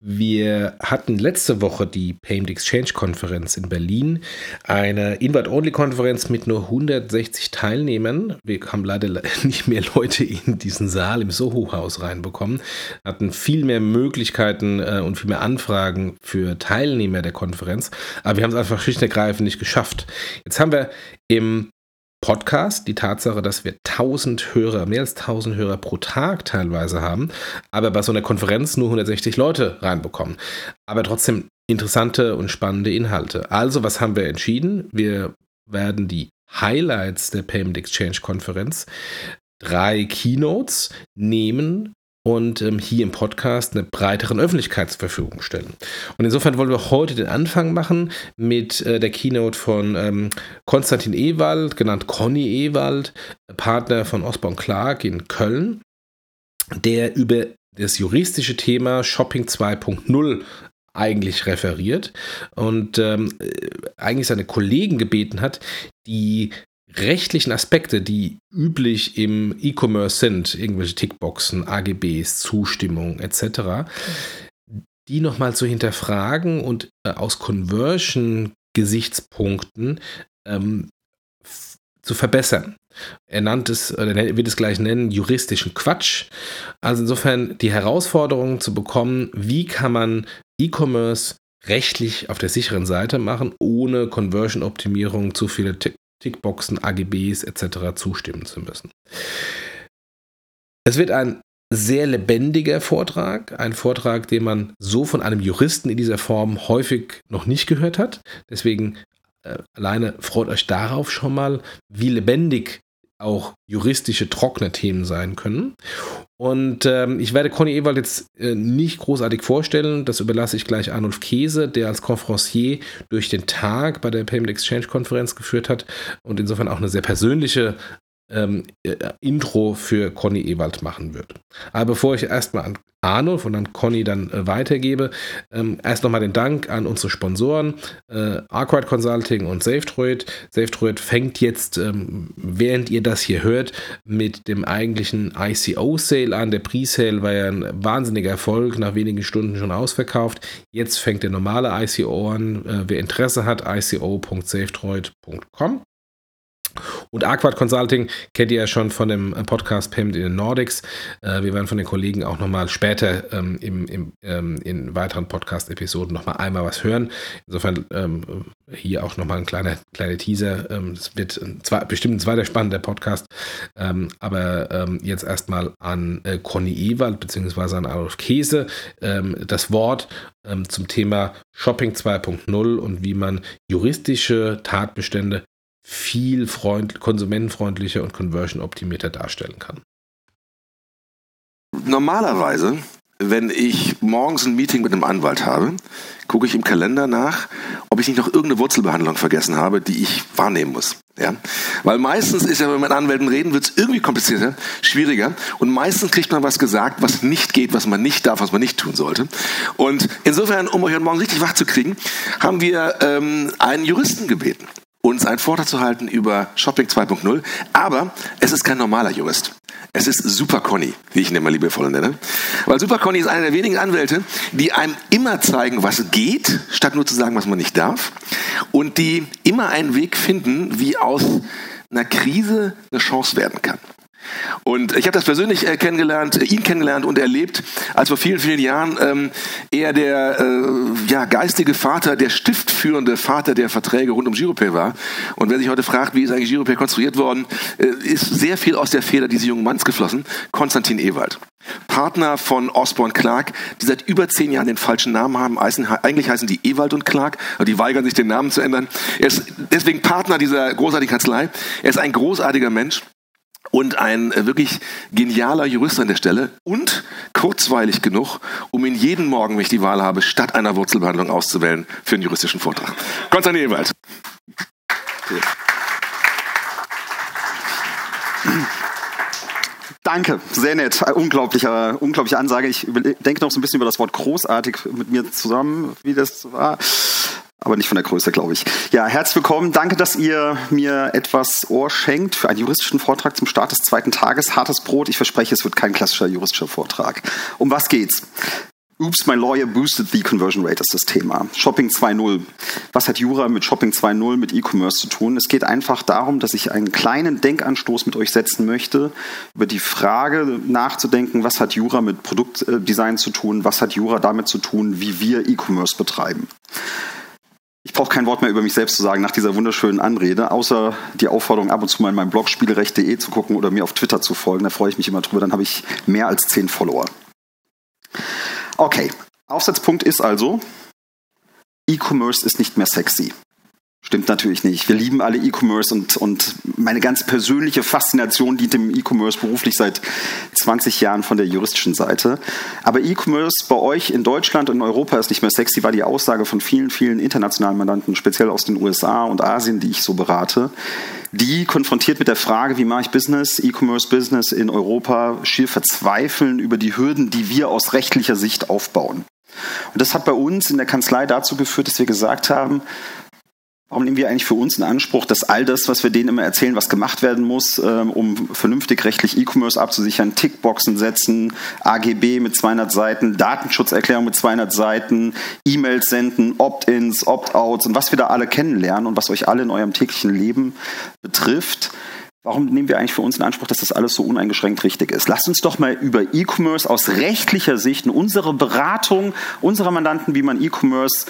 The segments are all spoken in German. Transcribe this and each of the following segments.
Wir hatten letzte Woche die Payment Exchange Konferenz in Berlin, eine Invite-Only-Konferenz mit nur 160 Teilnehmern. Wir haben leider nicht mehr Leute in diesen Saal im Soho-Haus reinbekommen, hatten viel mehr Möglichkeiten äh, und viel mehr Anfragen für Teilnehmer der Konferenz, aber wir haben es einfach schlicht und ergreifend nicht geschafft. Jetzt haben wir im Podcast, die Tatsache, dass wir 1000 Hörer, mehr als 1000 Hörer pro Tag teilweise haben, aber bei so einer Konferenz nur 160 Leute reinbekommen. Aber trotzdem interessante und spannende Inhalte. Also, was haben wir entschieden? Wir werden die Highlights der Payment Exchange Konferenz, drei Keynotes nehmen und ähm, hier im Podcast eine breiteren Öffentlichkeit zur Verfügung stellen. Und insofern wollen wir heute den Anfang machen mit äh, der Keynote von ähm, Konstantin Ewald, genannt Conny Ewald, Partner von Osborne Clark in Köln, der über das juristische Thema Shopping 2.0 eigentlich referiert und ähm, äh, eigentlich seine Kollegen gebeten hat, die rechtlichen Aspekte, die üblich im E-Commerce sind, irgendwelche Tickboxen, AGBs, Zustimmung etc., die nochmal zu hinterfragen und äh, aus Conversion-Gesichtspunkten ähm, zu verbessern. Er nannt es, oder wird es gleich nennen, juristischen Quatsch. Also insofern die Herausforderung zu bekommen, wie kann man E-Commerce rechtlich auf der sicheren Seite machen, ohne Conversion-Optimierung, zu viele Tickboxen, AGBs etc. zustimmen zu müssen. Es wird ein sehr lebendiger Vortrag, ein Vortrag, den man so von einem Juristen in dieser Form häufig noch nicht gehört hat. Deswegen äh, alleine freut euch darauf schon mal, wie lebendig auch juristische trockene Themen sein können. Und ähm, ich werde Conny Ewald jetzt äh, nicht großartig vorstellen. Das überlasse ich gleich Arnulf Käse, der als Conferencier durch den Tag bei der Payment Exchange Konferenz geführt hat und insofern auch eine sehr persönliche ähm, äh, Intro für Conny Ewald machen wird. Aber bevor ich erstmal an Arno von dann Conny dann äh, weitergebe, ähm, erst nochmal den Dank an unsere Sponsoren, äh, Arkwright Consulting und SafeDroid. SafeDroid fängt jetzt, ähm, während ihr das hier hört, mit dem eigentlichen ICO-Sale an. Der Pre-Sale war ja ein wahnsinniger Erfolg, nach wenigen Stunden schon ausverkauft. Jetzt fängt der normale ICO an. Äh, wer Interesse hat, ico.safedroid.com. Und Aquad Consulting kennt ihr ja schon von dem Podcast Payment in den Nordics. Äh, wir werden von den Kollegen auch nochmal später ähm, im, im, ähm, in weiteren Podcast-Episoden nochmal einmal was hören. Insofern ähm, hier auch nochmal ein kleiner, kleiner Teaser. Ähm, es wird ein, zwei, bestimmt ein zweiter spannender Podcast. Ähm, aber ähm, jetzt erstmal an äh, Conny Ewald bzw. an Adolf Käse das Wort zum Thema Shopping 2.0 und wie man juristische Tatbestände viel freund konsumentenfreundlicher und conversion-optimierter darstellen kann. Normalerweise, wenn ich morgens ein Meeting mit einem Anwalt habe, gucke ich im Kalender nach, ob ich nicht noch irgendeine Wurzelbehandlung vergessen habe, die ich wahrnehmen muss. Ja? Weil meistens ist ja, wenn man mit Anwälten reden, wird es irgendwie komplizierter, schwieriger und meistens kriegt man was gesagt, was nicht geht, was man nicht darf, was man nicht tun sollte. Und insofern, um euch heute Morgen richtig wach zu kriegen, haben wir ähm, einen Juristen gebeten uns einen Vortrag zu halten über Shopping 2.0. Aber es ist kein normaler Jurist. Es ist Super Conny, wie ich ihn immer liebevoll nenne. Weil Super Conny ist einer der wenigen Anwälte, die einem immer zeigen, was geht, statt nur zu sagen, was man nicht darf. Und die immer einen Weg finden, wie aus einer Krise eine Chance werden kann. Und ich habe das persönlich äh, kennengelernt, äh, ihn kennengelernt und erlebt, als vor vielen, vielen Jahren ähm, er der äh, ja, geistige Vater, der stiftführende Vater der Verträge rund um Giropay war. Und wer sich heute fragt, wie ist eigentlich Giropay konstruiert worden, äh, ist sehr viel aus der Feder dieses jungen Manns geflossen. Konstantin Ewald. Partner von Osborne Clark, die seit über zehn Jahren den falschen Namen haben. Eigentlich heißen die Ewald und Clark, aber die weigern sich, den Namen zu ändern. Er ist deswegen Partner dieser großartigen Kanzlei. Er ist ein großartiger Mensch und ein äh, wirklich genialer Jurist an der Stelle und kurzweilig genug, um ihn jeden Morgen, wenn ich die Wahl habe, statt einer Wurzelbehandlung auszuwählen für einen juristischen Vortrag. Konstantin Ewald. Danke, sehr nett. Unglaubliche, unglaubliche Ansage. Ich denke noch so ein bisschen über das Wort großartig mit mir zusammen, wie das war. Aber nicht von der Größe, glaube ich. Ja, herzlich willkommen. Danke, dass ihr mir etwas Ohr schenkt für einen juristischen Vortrag zum Start des zweiten Tages. Hartes Brot. Ich verspreche, es wird kein klassischer juristischer Vortrag. Um was geht's? Oops, my lawyer boosted the conversion rate ist das Thema. Shopping 2.0. Was hat Jura mit Shopping 2.0 mit E-Commerce zu tun? Es geht einfach darum, dass ich einen kleinen Denkanstoß mit euch setzen möchte, über die Frage nachzudenken, was hat Jura mit Produktdesign zu tun? Was hat Jura damit zu tun, wie wir E-Commerce betreiben? Ich brauche kein Wort mehr über mich selbst zu sagen nach dieser wunderschönen Anrede, außer die Aufforderung, ab und zu mal in meinem Blog spielerecht.de zu gucken oder mir auf Twitter zu folgen. Da freue ich mich immer drüber. Dann habe ich mehr als zehn Follower. Okay, Aufsatzpunkt ist also, E-Commerce ist nicht mehr sexy. Stimmt natürlich nicht. Wir lieben alle E-Commerce und, und meine ganz persönliche Faszination dient dem E-Commerce beruflich seit 20 Jahren von der juristischen Seite. Aber E-Commerce bei euch in Deutschland und in Europa ist nicht mehr sexy, war die Aussage von vielen, vielen internationalen Mandanten, speziell aus den USA und Asien, die ich so berate, die konfrontiert mit der Frage, wie mache ich Business, E-Commerce-Business in Europa, schier verzweifeln über die Hürden, die wir aus rechtlicher Sicht aufbauen. Und das hat bei uns in der Kanzlei dazu geführt, dass wir gesagt haben, Warum nehmen wir eigentlich für uns in Anspruch, dass all das, was wir denen immer erzählen, was gemacht werden muss, ähm, um vernünftig rechtlich E-Commerce abzusichern, Tickboxen setzen, AGB mit 200 Seiten, Datenschutzerklärung mit 200 Seiten, E-Mails senden, Opt-ins, Opt-outs und was wir da alle kennenlernen und was euch alle in eurem täglichen Leben betrifft, Warum nehmen wir eigentlich für uns in Anspruch, dass das alles so uneingeschränkt richtig ist? Lasst uns doch mal über E-Commerce aus rechtlicher Sicht in unsere Beratung unserer Mandanten, wie man E-Commerce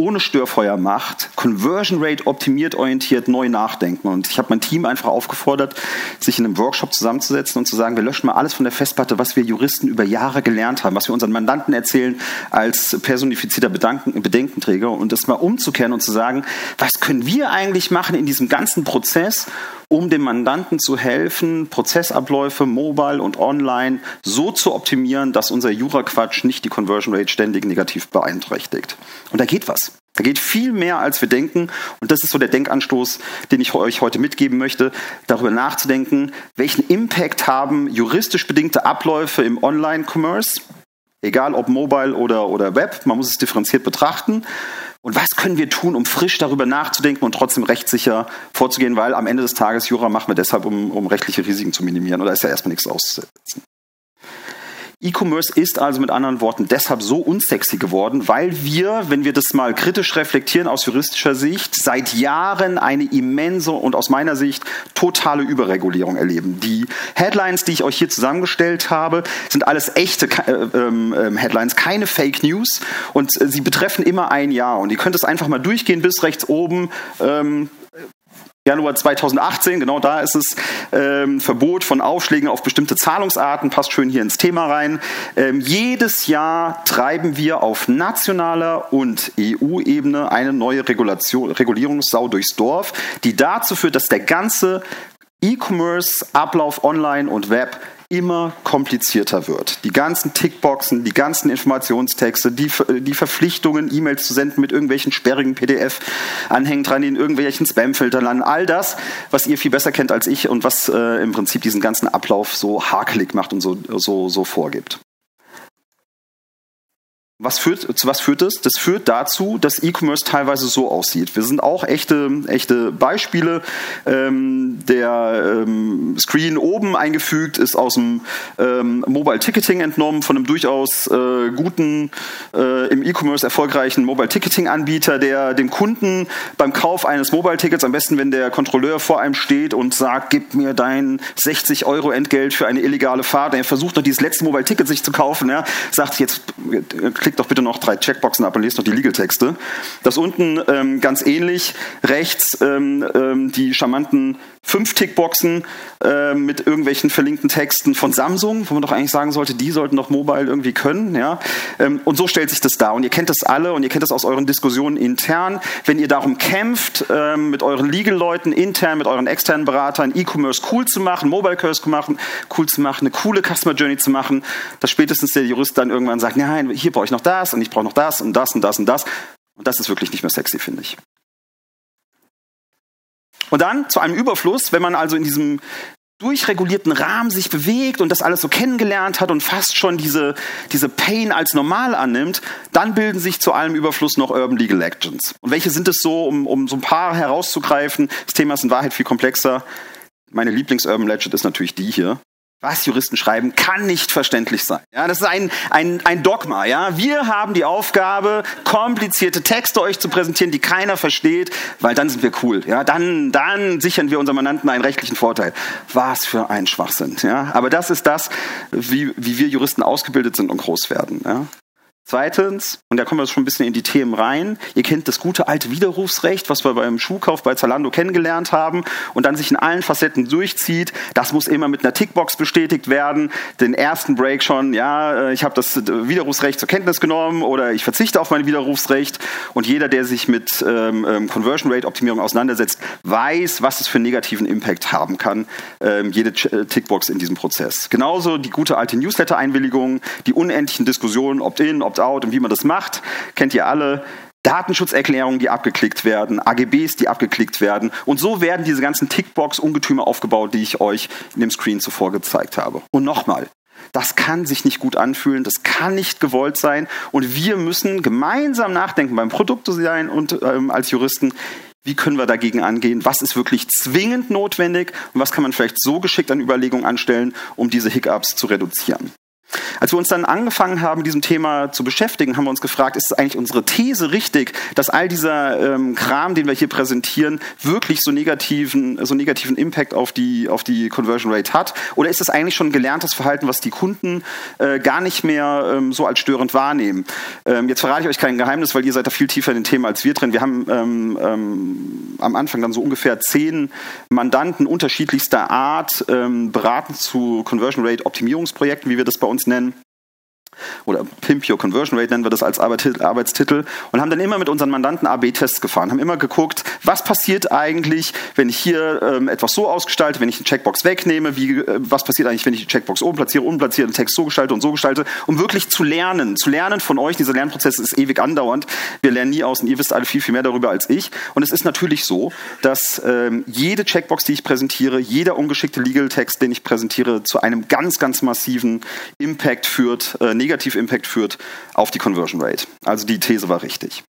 ohne Störfeuer macht, Conversion Rate optimiert, orientiert, neu nachdenken. Und ich habe mein Team einfach aufgefordert, sich in einem Workshop zusammenzusetzen und zu sagen, wir löschen mal alles von der Festplatte, was wir Juristen über Jahre gelernt haben, was wir unseren Mandanten erzählen als personifizierter Bedanken, Bedenkenträger und das mal umzukehren und zu sagen, was können wir eigentlich machen in diesem ganzen Prozess, um dem Mandanten zu helfen, Prozessabläufe mobile und online so zu optimieren, dass unser Jura-Quatsch nicht die Conversion Rate ständig negativ beeinträchtigt. Und da geht was. Da geht viel mehr, als wir denken. Und das ist so der Denkanstoß, den ich euch heute mitgeben möchte, darüber nachzudenken, welchen Impact haben juristisch bedingte Abläufe im Online-Commerce, egal ob mobile oder, oder Web, man muss es differenziert betrachten. Und was können wir tun, um frisch darüber nachzudenken und trotzdem rechtssicher vorzugehen? Weil am Ende des Tages Jura machen wir deshalb, um, um rechtliche Risiken zu minimieren. Oder ist ja erstmal nichts auszusetzen. E-Commerce ist also mit anderen Worten deshalb so unsexy geworden, weil wir, wenn wir das mal kritisch reflektieren aus juristischer Sicht, seit Jahren eine immense und aus meiner Sicht totale Überregulierung erleben. Die Headlines, die ich euch hier zusammengestellt habe, sind alles echte äh, ähm, Headlines, keine Fake News und äh, sie betreffen immer ein Jahr und ihr könnt es einfach mal durchgehen bis rechts oben. Ähm, Januar 2018, genau da ist es, ähm, Verbot von Aufschlägen auf bestimmte Zahlungsarten, passt schön hier ins Thema rein. Ähm, jedes Jahr treiben wir auf nationaler und EU-Ebene eine neue Regulation, Regulierungssau durchs Dorf, die dazu führt, dass der ganze E-Commerce-Ablauf online und Web immer komplizierter wird. Die ganzen Tickboxen, die ganzen Informationstexte, die, die Verpflichtungen, E-Mails zu senden mit irgendwelchen sperrigen PDF-Anhängen dran, die in irgendwelchen Spam-Filtern landen, all das, was ihr viel besser kennt als ich und was äh, im Prinzip diesen ganzen Ablauf so hakelig macht und so, so, so vorgibt. Was führt, zu was führt das? Das führt dazu, dass E-Commerce teilweise so aussieht. Wir sind auch echte, echte Beispiele. Ähm, der ähm, Screen oben eingefügt ist aus dem ähm, Mobile Ticketing entnommen, von einem durchaus äh, guten, äh, im E-Commerce erfolgreichen Mobile Ticketing Anbieter, der dem Kunden beim Kauf eines Mobile Tickets, am besten wenn der Kontrolleur vor einem steht und sagt, gib mir dein 60 Euro Entgelt für eine illegale Fahrt, er versucht noch dieses letzte Mobile Ticket sich zu kaufen, ja, sagt jetzt, klick klick doch bitte noch drei Checkboxen ab und lest noch die Legal-Texte. Das unten ähm, ganz ähnlich, rechts ähm, ähm, die charmanten fünf Tickboxen äh, mit irgendwelchen verlinkten Texten von Samsung, wo man doch eigentlich sagen sollte, die sollten doch mobile irgendwie können. Ja? Ähm, und so stellt sich das dar. Und ihr kennt das alle und ihr kennt das aus euren Diskussionen intern. Wenn ihr darum kämpft, ähm, mit euren Legal-Leuten intern, mit euren externen Beratern E-Commerce cool zu machen, Mobile Curse cool zu machen, eine coole Customer Journey zu machen, dass spätestens der Jurist dann irgendwann sagt, nein, hier brauche ich noch das und ich brauche noch das und das und das und das. Und das ist wirklich nicht mehr sexy, finde ich. Und dann zu einem Überfluss, wenn man also in diesem durchregulierten Rahmen sich bewegt und das alles so kennengelernt hat und fast schon diese, diese Pain als normal annimmt, dann bilden sich zu allem Überfluss noch Urban Legal Legends. Und welche sind es so, um, um so ein paar herauszugreifen? Das Thema ist in Wahrheit viel komplexer. Meine Lieblings-Urban Legend ist natürlich die hier was Juristen schreiben, kann nicht verständlich sein. Ja, das ist ein, ein, ein Dogma. Ja, wir haben die Aufgabe, komplizierte Texte euch zu präsentieren, die keiner versteht, weil dann sind wir cool. Ja, dann, dann sichern wir unserem Mandanten einen rechtlichen Vorteil. Was für ein Schwachsinn. Ja, aber das ist das, wie, wie wir Juristen ausgebildet sind und groß werden. Ja. Zweitens, und da kommen wir schon ein bisschen in die Themen rein, ihr kennt das gute alte Widerrufsrecht, was wir beim Schuhkauf bei Zalando kennengelernt haben und dann sich in allen Facetten durchzieht. Das muss immer mit einer Tickbox bestätigt werden. Den ersten Break schon, ja, äh, ich habe das Widerrufsrecht zur Kenntnis genommen oder ich verzichte auf mein Widerrufsrecht. Und jeder, der sich mit ähm, ähm Conversion Rate Optimierung auseinandersetzt, weiß, was es für einen negativen Impact haben kann, ähm, jede äh, Tickbox in diesem Prozess. Genauso die gute alte Newsletter-Einwilligung, die unendlichen Diskussionen, Opt-in, Opt out und wie man das macht, kennt ihr alle. Datenschutzerklärungen, die abgeklickt werden, AGBs, die abgeklickt werden. Und so werden diese ganzen Tickbox-Ungetüme aufgebaut, die ich euch in dem Screen zuvor gezeigt habe. Und nochmal, das kann sich nicht gut anfühlen, das kann nicht gewollt sein. Und wir müssen gemeinsam nachdenken beim Produktdesign und ähm, als Juristen, wie können wir dagegen angehen? Was ist wirklich zwingend notwendig? Und was kann man vielleicht so geschickt an Überlegungen anstellen, um diese Hiccups zu reduzieren? Als wir uns dann angefangen haben, diesem Thema zu beschäftigen, haben wir uns gefragt, ist eigentlich unsere These richtig, dass all dieser ähm, Kram, den wir hier präsentieren, wirklich so negativen, so negativen Impact auf die, auf die Conversion Rate hat? Oder ist es eigentlich schon gelerntes Verhalten, was die Kunden äh, gar nicht mehr ähm, so als störend wahrnehmen? Ähm, jetzt verrate ich euch kein Geheimnis, weil ihr seid da viel tiefer in dem Thema als wir drin. Wir haben ähm, ähm, am Anfang dann so ungefähr zehn Mandanten unterschiedlichster Art ähm, beraten zu Conversion Rate Optimierungsprojekten, wie wir das bei uns nennen oder Pimp Your Conversion Rate nennen wir das als Arbeitstitel und haben dann immer mit unseren Mandanten AB-Tests gefahren, haben immer geguckt, was passiert eigentlich, wenn ich hier ähm, etwas so ausgestalte, wenn ich eine Checkbox wegnehme, wie, äh, was passiert eigentlich, wenn ich die Checkbox oben platziere, unten platziere, den Text so gestalte und so gestalte, um wirklich zu lernen, zu lernen von euch. Dieser Lernprozess ist ewig andauernd. Wir lernen nie aus und ihr wisst alle viel, viel mehr darüber als ich. Und es ist natürlich so, dass ähm, jede Checkbox, die ich präsentiere, jeder ungeschickte Legal Text, den ich präsentiere, zu einem ganz, ganz massiven Impact führt, äh, Negativ-Impact führt auf die Conversion Rate. Also die These war richtig.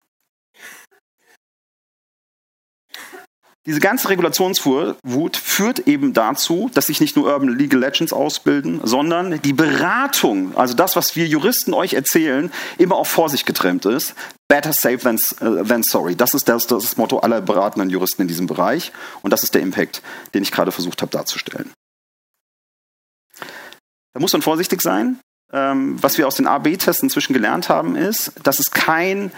Diese ganze Regulationswut führt eben dazu, dass sich nicht nur Urban Legal Legends ausbilden, sondern die Beratung, also das, was wir Juristen euch erzählen, immer auf Vorsicht getrennt ist. Better safe than, uh, than sorry. Das ist das, das Motto aller beratenden Juristen in diesem Bereich. Und das ist der Impact, den ich gerade versucht habe darzustellen. Da muss man vorsichtig sein was wir aus den A-B-Tests inzwischen gelernt haben, ist, dass es kein,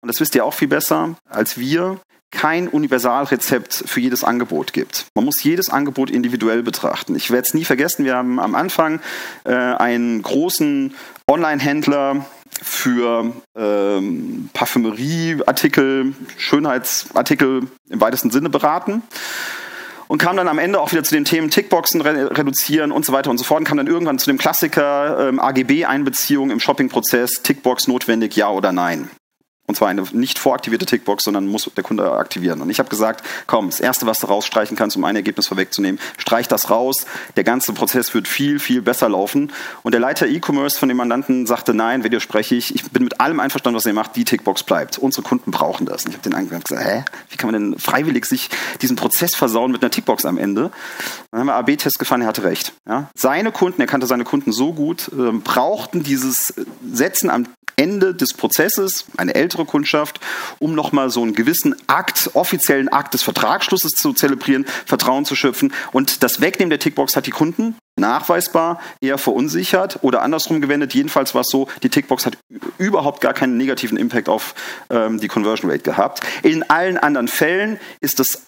und das wisst ihr auch viel besser als wir, kein Universalrezept für jedes Angebot gibt. Man muss jedes Angebot individuell betrachten. Ich werde es nie vergessen, wir haben am Anfang äh, einen großen Online-Händler für ähm, Parfümerieartikel, Schönheitsartikel im weitesten Sinne beraten und kam dann am Ende auch wieder zu den Themen Tickboxen re reduzieren und so weiter und so fort und kam dann irgendwann zu dem Klassiker ähm, AGB-Einbeziehung im Shopping-Prozess, Tickbox notwendig, ja oder nein. Und zwar eine nicht voraktivierte Tickbox, sondern muss der Kunde aktivieren. Und ich habe gesagt, komm, das Erste, was du rausstreichen kannst, um ein Ergebnis vorwegzunehmen, streich das raus. Der ganze Prozess wird viel, viel besser laufen. Und der Leiter E-Commerce von dem Mandanten sagte, nein, wenn dir spreche ich, ich bin mit allem einverstanden, was ihr macht, die Tickbox bleibt. Unsere Kunden brauchen das. Und ich habe den angehört gesagt, hä, wie kann man denn freiwillig sich diesen Prozess versauen mit einer Tickbox am Ende? Dann haben wir AB-Test gefahren, er hatte recht. Ja? Seine Kunden, er kannte seine Kunden so gut, äh, brauchten dieses Setzen am Ende des Prozesses, eine ältere Kundschaft, um nochmal so einen gewissen Akt, offiziellen Akt des Vertragsschlusses zu zelebrieren, Vertrauen zu schöpfen. Und das Wegnehmen der Tickbox hat die Kunden nachweisbar eher verunsichert oder andersrum gewendet. Jedenfalls war es so, die Tickbox hat überhaupt gar keinen negativen Impact auf ähm, die Conversion Rate gehabt. In allen anderen Fällen ist das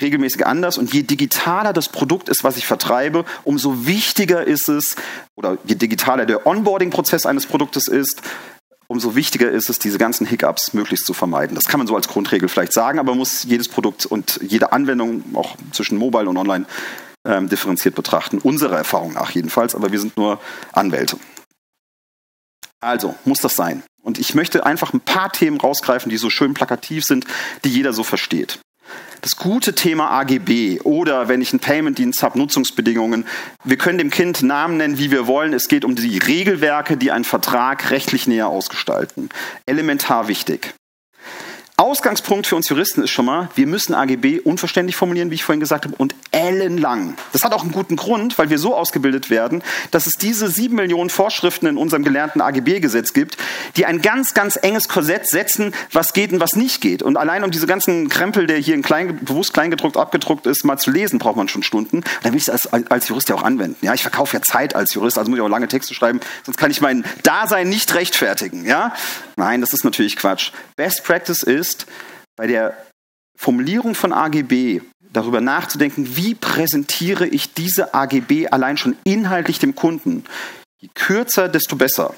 regelmäßig anders und je digitaler das Produkt ist, was ich vertreibe, umso wichtiger ist es, oder je digitaler der Onboarding-Prozess eines Produktes ist, umso wichtiger ist es, diese ganzen Hiccups möglichst zu vermeiden. Das kann man so als Grundregel vielleicht sagen, aber muss jedes Produkt und jede Anwendung auch zwischen Mobile und Online ähm, differenziert betrachten. Unserer Erfahrung nach jedenfalls, aber wir sind nur Anwälte. Also, muss das sein. Und ich möchte einfach ein paar Themen rausgreifen, die so schön plakativ sind, die jeder so versteht. Das gute Thema AGB oder wenn ich einen Payment-Dienst habe, Nutzungsbedingungen. Wir können dem Kind Namen nennen, wie wir wollen. Es geht um die Regelwerke, die einen Vertrag rechtlich näher ausgestalten. Elementar wichtig. Ausgangspunkt für uns Juristen ist schon mal, wir müssen AGB unverständlich formulieren, wie ich vorhin gesagt habe, und ellenlang. Das hat auch einen guten Grund, weil wir so ausgebildet werden, dass es diese sieben Millionen Vorschriften in unserem gelernten AGB-Gesetz gibt, die ein ganz, ganz enges Korsett setzen, was geht und was nicht geht. Und allein um diese ganzen Krempel, der hier in klein, bewusst kleingedruckt abgedruckt ist, mal zu lesen, braucht man schon Stunden. Und dann will ich es als, als Jurist ja auch anwenden. Ja, ich verkaufe ja Zeit als Jurist, also muss ich auch lange Texte schreiben, sonst kann ich mein Dasein nicht rechtfertigen. Ja? Nein, das ist natürlich Quatsch. Best Practice ist, bei der Formulierung von AGB darüber nachzudenken, wie präsentiere ich diese AGB allein schon inhaltlich dem Kunden. Je kürzer, desto besser.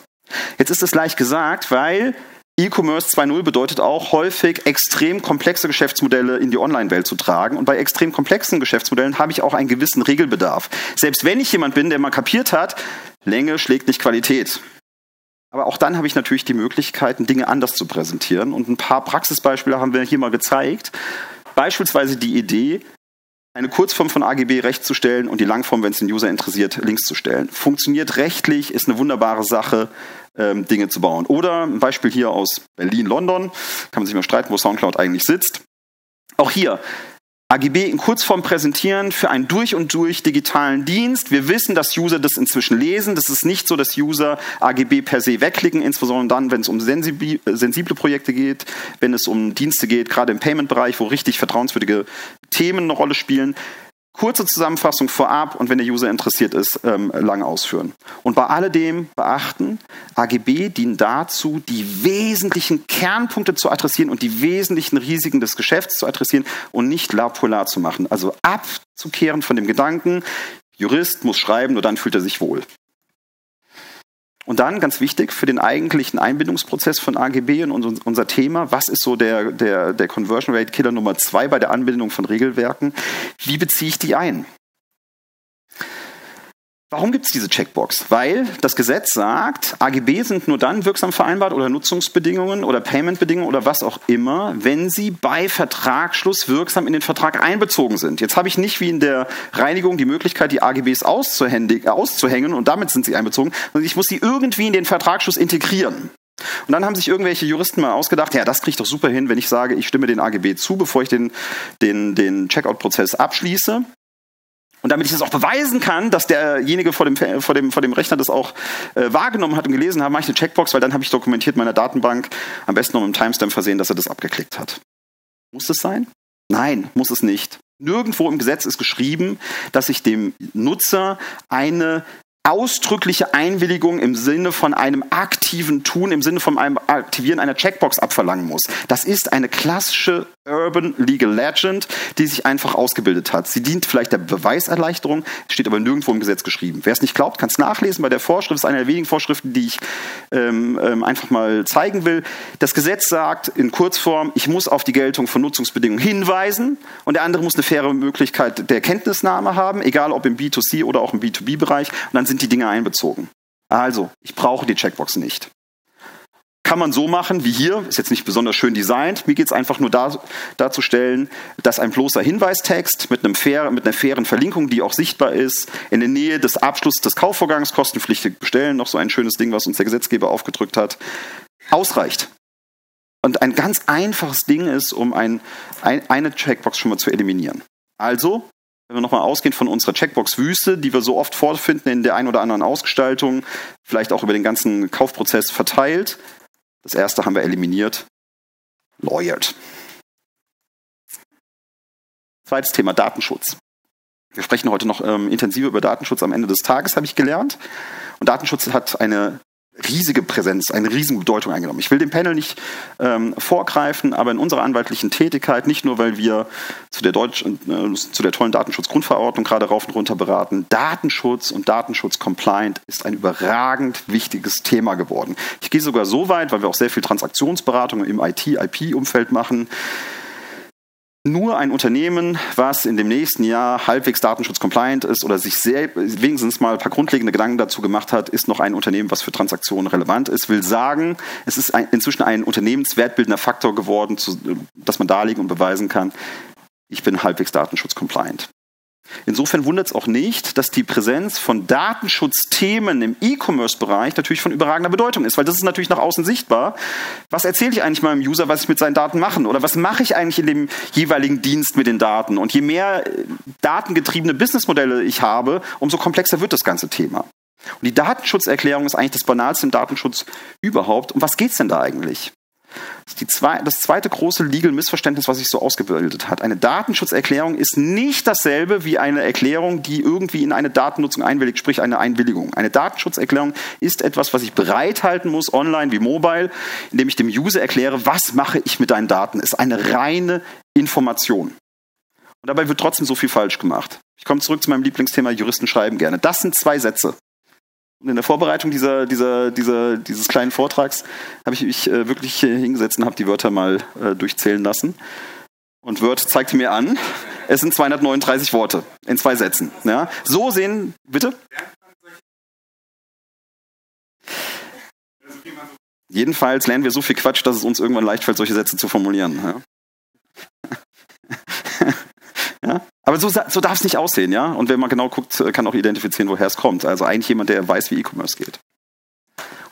Jetzt ist es leicht gesagt, weil E-Commerce 2.0 bedeutet auch häufig extrem komplexe Geschäftsmodelle in die Online-Welt zu tragen. Und bei extrem komplexen Geschäftsmodellen habe ich auch einen gewissen Regelbedarf. Selbst wenn ich jemand bin, der mal kapiert hat, Länge schlägt nicht Qualität. Aber auch dann habe ich natürlich die Möglichkeiten, Dinge anders zu präsentieren. Und ein paar Praxisbeispiele haben wir hier mal gezeigt. Beispielsweise die Idee, eine Kurzform von AGB recht zu stellen und die Langform, wenn es den User interessiert, links zu stellen. Funktioniert rechtlich, ist eine wunderbare Sache, ähm, Dinge zu bauen. Oder ein Beispiel hier aus Berlin, London, kann man sich mal streiten, wo Soundcloud eigentlich sitzt. Auch hier, AGB in Kurzform präsentieren für einen durch und durch digitalen Dienst. Wir wissen, dass User das inzwischen lesen. Das ist nicht so, dass User AGB per se wegklicken, insbesondere dann, wenn es um sensible Projekte geht, wenn es um Dienste geht, gerade im Payment-Bereich, wo richtig vertrauenswürdige Themen eine Rolle spielen. Kurze Zusammenfassung vorab und wenn der User interessiert ist, ähm, lang ausführen. Und bei alledem beachten, AGB dienen dazu, die wesentlichen Kernpunkte zu adressieren und die wesentlichen Risiken des Geschäfts zu adressieren und nicht la polar zu machen. Also abzukehren von dem Gedanken, Jurist muss schreiben, nur dann fühlt er sich wohl. Und dann, ganz wichtig, für den eigentlichen Einbindungsprozess von AGB und unser Thema, was ist so der, der, der Conversion Rate Killer Nummer zwei bei der Anbindung von Regelwerken? Wie beziehe ich die ein? Warum gibt es diese Checkbox? Weil das Gesetz sagt, AGB sind nur dann wirksam vereinbart oder Nutzungsbedingungen oder Paymentbedingungen oder was auch immer, wenn sie bei Vertragsschluss wirksam in den Vertrag einbezogen sind. Jetzt habe ich nicht wie in der Reinigung die Möglichkeit, die AGBs auszuhängen und damit sind sie einbezogen, sondern ich muss sie irgendwie in den Vertragsschluss integrieren. Und dann haben sich irgendwelche Juristen mal ausgedacht, ja, das kriege ich doch super hin, wenn ich sage, ich stimme den AGB zu, bevor ich den, den, den Checkout-Prozess abschließe. Und damit ich das auch beweisen kann, dass derjenige vor dem, vor dem, vor dem Rechner das auch äh, wahrgenommen hat und gelesen hat, mache ich eine Checkbox, weil dann habe ich dokumentiert in meiner Datenbank, am besten noch mit einem Timestamp versehen, dass er das abgeklickt hat. Muss es sein? Nein, muss es nicht. Nirgendwo im Gesetz ist geschrieben, dass ich dem Nutzer eine ausdrückliche Einwilligung im Sinne von einem aktiven Tun, im Sinne von einem Aktivieren einer Checkbox abverlangen muss. Das ist eine klassische Urban Legal Legend, die sich einfach ausgebildet hat. Sie dient vielleicht der Beweiserleichterung, steht aber nirgendwo im Gesetz geschrieben. Wer es nicht glaubt, kann es nachlesen bei der Vorschrift. Das ist eine der wenigen Vorschriften, die ich ähm, ähm, einfach mal zeigen will. Das Gesetz sagt in Kurzform, ich muss auf die Geltung von Nutzungsbedingungen hinweisen und der andere muss eine faire Möglichkeit der Kenntnisnahme haben, egal ob im B2C oder auch im B2B-Bereich. Und dann sind die Dinge einbezogen. Also, ich brauche die Checkbox nicht kann man so machen wie hier, ist jetzt nicht besonders schön designt. Mir geht es einfach nur da, darzustellen, dass ein bloßer Hinweistext mit, einem fair, mit einer fairen Verlinkung, die auch sichtbar ist, in der Nähe des Abschlusses des Kaufvorgangs, kostenpflichtig bestellen, noch so ein schönes Ding, was uns der Gesetzgeber aufgedrückt hat, ausreicht. Und ein ganz einfaches Ding ist, um ein, ein, eine Checkbox schon mal zu eliminieren. Also, wenn wir nochmal ausgehen von unserer Checkbox-Wüste, die wir so oft vorfinden in der einen oder anderen Ausgestaltung, vielleicht auch über den ganzen Kaufprozess verteilt, das erste haben wir eliminiert. Lawyered. Zweites Thema Datenschutz. Wir sprechen heute noch ähm, intensiver über Datenschutz am Ende des Tages, habe ich gelernt. Und Datenschutz hat eine riesige Präsenz, eine riesige Bedeutung eingenommen. Ich will dem Panel nicht ähm, vorgreifen, aber in unserer anwaltlichen Tätigkeit, nicht nur weil wir zu der, Deutsch, äh, zu der tollen Datenschutzgrundverordnung gerade rauf und runter beraten, Datenschutz und Datenschutz-Compliant ist ein überragend wichtiges Thema geworden. Ich gehe sogar so weit, weil wir auch sehr viel Transaktionsberatung im IT-IP-Umfeld machen, nur ein Unternehmen, was in dem nächsten Jahr halbwegs datenschutzcompliant ist oder sich sehr, wenigstens mal ein paar grundlegende Gedanken dazu gemacht hat, ist noch ein Unternehmen, was für Transaktionen relevant ist. Will sagen, es ist ein, inzwischen ein unternehmenswertbildender Faktor geworden, zu, dass man darlegen und beweisen kann. ich bin halbwegs datenschutzcompliant. Insofern wundert es auch nicht, dass die Präsenz von Datenschutzthemen im E-Commerce-Bereich natürlich von überragender Bedeutung ist, weil das ist natürlich nach außen sichtbar. Was erzähle ich eigentlich meinem User, was ich mit seinen Daten mache? Oder was mache ich eigentlich in dem jeweiligen Dienst mit den Daten? Und je mehr äh, datengetriebene Businessmodelle ich habe, umso komplexer wird das ganze Thema. Und die Datenschutzerklärung ist eigentlich das Banalste im Datenschutz überhaupt. Um was geht es denn da eigentlich? Das, zwei, das zweite große Legal-Missverständnis, was sich so ausgebildet hat. Eine Datenschutzerklärung ist nicht dasselbe wie eine Erklärung, die irgendwie in eine Datennutzung einwilligt, sprich eine Einwilligung. Eine Datenschutzerklärung ist etwas, was ich bereithalten muss, online wie mobile, indem ich dem User erkläre, was mache ich mit deinen Daten. Ist eine reine Information. Und dabei wird trotzdem so viel falsch gemacht. Ich komme zurück zu meinem Lieblingsthema, Juristen schreiben gerne. Das sind zwei Sätze. In der Vorbereitung dieser, dieser, dieser, dieses kleinen Vortrags habe ich mich äh, wirklich hingesetzt und habe die Wörter mal äh, durchzählen lassen. Und Word zeigte mir an, es sind 239 Worte in zwei Sätzen. Ja? So sehen, bitte? Jedenfalls lernen wir so viel Quatsch, dass es uns irgendwann leicht fällt, solche Sätze zu formulieren. Ja? Ja? Aber so, so darf es nicht aussehen, ja. Und wenn man genau guckt, kann auch identifizieren, woher es kommt. Also eigentlich jemand, der weiß, wie E-Commerce geht.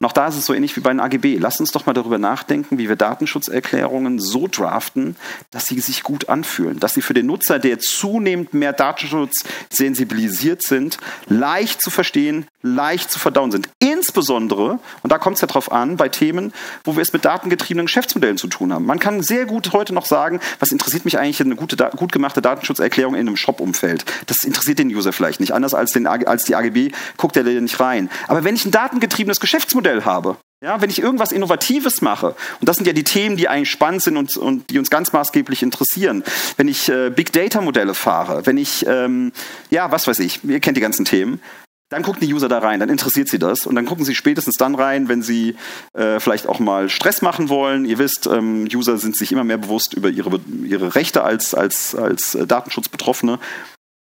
Und auch da ist es so ähnlich wie bei den AGB. Lasst uns doch mal darüber nachdenken, wie wir Datenschutzerklärungen so draften, dass sie sich gut anfühlen, dass sie für den Nutzer, der zunehmend mehr Datenschutz sensibilisiert sind, leicht zu verstehen, leicht zu verdauen sind. Insbesondere, und da kommt es ja drauf an, bei Themen, wo wir es mit datengetriebenen Geschäftsmodellen zu tun haben. Man kann sehr gut heute noch sagen, was interessiert mich eigentlich eine gute, gut gemachte Datenschutzerklärung in einem Shop-Umfeld? Das interessiert den User vielleicht nicht. Anders als, den, als die AGB guckt er da nicht rein. Aber wenn ich ein datengetriebenes Geschäftsmodell habe, ja, wenn ich irgendwas Innovatives mache, und das sind ja die Themen, die eigentlich spannend sind und, und die uns ganz maßgeblich interessieren, wenn ich äh, Big Data Modelle fahre, wenn ich, ähm, ja, was weiß ich, ihr kennt die ganzen Themen, dann gucken die User da rein, dann interessiert sie das und dann gucken sie spätestens dann rein, wenn sie äh, vielleicht auch mal Stress machen wollen. Ihr wisst, ähm, User sind sich immer mehr bewusst über ihre, ihre Rechte als, als, als äh, Datenschutzbetroffene.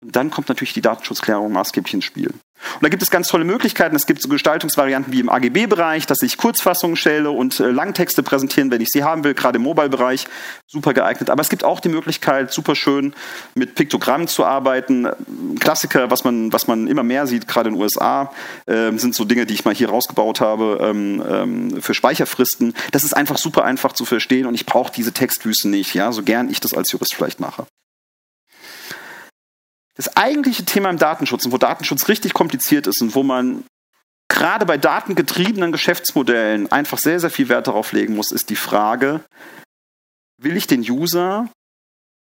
Dann kommt natürlich die Datenschutzklärung maßgeblich ins Spiel. Und da gibt es ganz tolle Möglichkeiten. Es gibt so Gestaltungsvarianten wie im AGB-Bereich, dass ich Kurzfassungen stelle und äh, Langtexte präsentieren, wenn ich sie haben will, gerade im Mobile-Bereich. Super geeignet. Aber es gibt auch die Möglichkeit, super schön mit Piktogrammen zu arbeiten. Klassiker, was man, was man immer mehr sieht, gerade in den USA, äh, sind so Dinge, die ich mal hier rausgebaut habe ähm, ähm, für Speicherfristen. Das ist einfach super einfach zu verstehen und ich brauche diese Textwüste nicht, ja, so gern ich das als Jurist vielleicht mache. Das eigentliche Thema im Datenschutz und wo Datenschutz richtig kompliziert ist und wo man gerade bei datengetriebenen Geschäftsmodellen einfach sehr, sehr viel Wert darauf legen muss, ist die Frage, will ich den User,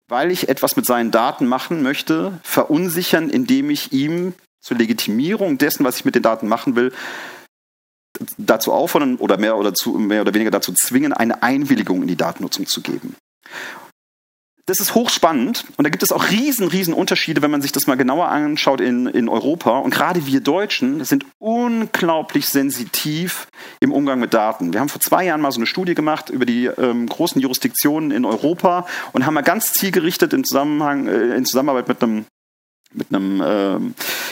weil ich etwas mit seinen Daten machen möchte, verunsichern, indem ich ihm zur Legitimierung dessen, was ich mit den Daten machen will, dazu auffordern oder mehr oder, zu, mehr oder weniger dazu zwingen, eine Einwilligung in die Datennutzung zu geben. Das ist hochspannend und da gibt es auch riesen, riesen Unterschiede, wenn man sich das mal genauer anschaut in, in Europa. Und gerade wir Deutschen sind unglaublich sensitiv im Umgang mit Daten. Wir haben vor zwei Jahren mal so eine Studie gemacht über die ähm, großen Jurisdiktionen in Europa und haben mal ganz zielgerichtet in, Zusammenhang, äh, in Zusammenarbeit mit einem mit einem, äh,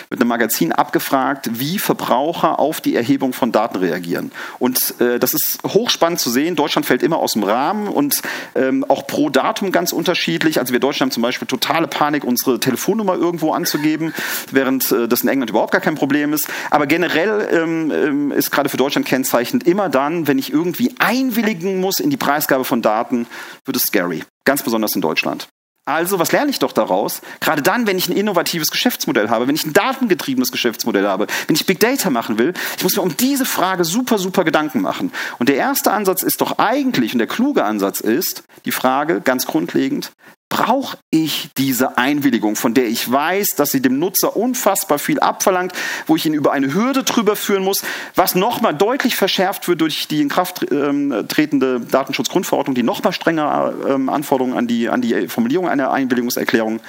mit einem Magazin abgefragt, wie Verbraucher auf die Erhebung von Daten reagieren. Und äh, das ist hochspannend zu sehen. Deutschland fällt immer aus dem Rahmen und ähm, auch pro Datum ganz unterschiedlich. Also wir Deutschen haben zum Beispiel totale Panik, unsere Telefonnummer irgendwo anzugeben, während äh, das in England überhaupt gar kein Problem ist. Aber generell ähm, ähm ist gerade für Deutschland kennzeichnend immer dann, wenn ich irgendwie einwilligen muss in die Preisgabe von Daten, wird es scary. Ganz besonders in Deutschland. Also, was lerne ich doch daraus? Gerade dann, wenn ich ein innovatives Geschäftsmodell habe, wenn ich ein datengetriebenes Geschäftsmodell habe, wenn ich Big Data machen will, ich muss mir um diese Frage super, super Gedanken machen. Und der erste Ansatz ist doch eigentlich, und der kluge Ansatz ist, die Frage ganz grundlegend, brauche ich diese Einwilligung, von der ich weiß, dass sie dem Nutzer unfassbar viel abverlangt, wo ich ihn über eine Hürde drüber führen muss, was nochmal deutlich verschärft wird durch die in Kraft ähm, tretende Datenschutzgrundverordnung, die nochmal strengere ähm, Anforderungen an die, an die Formulierung einer Einwilligungserklärung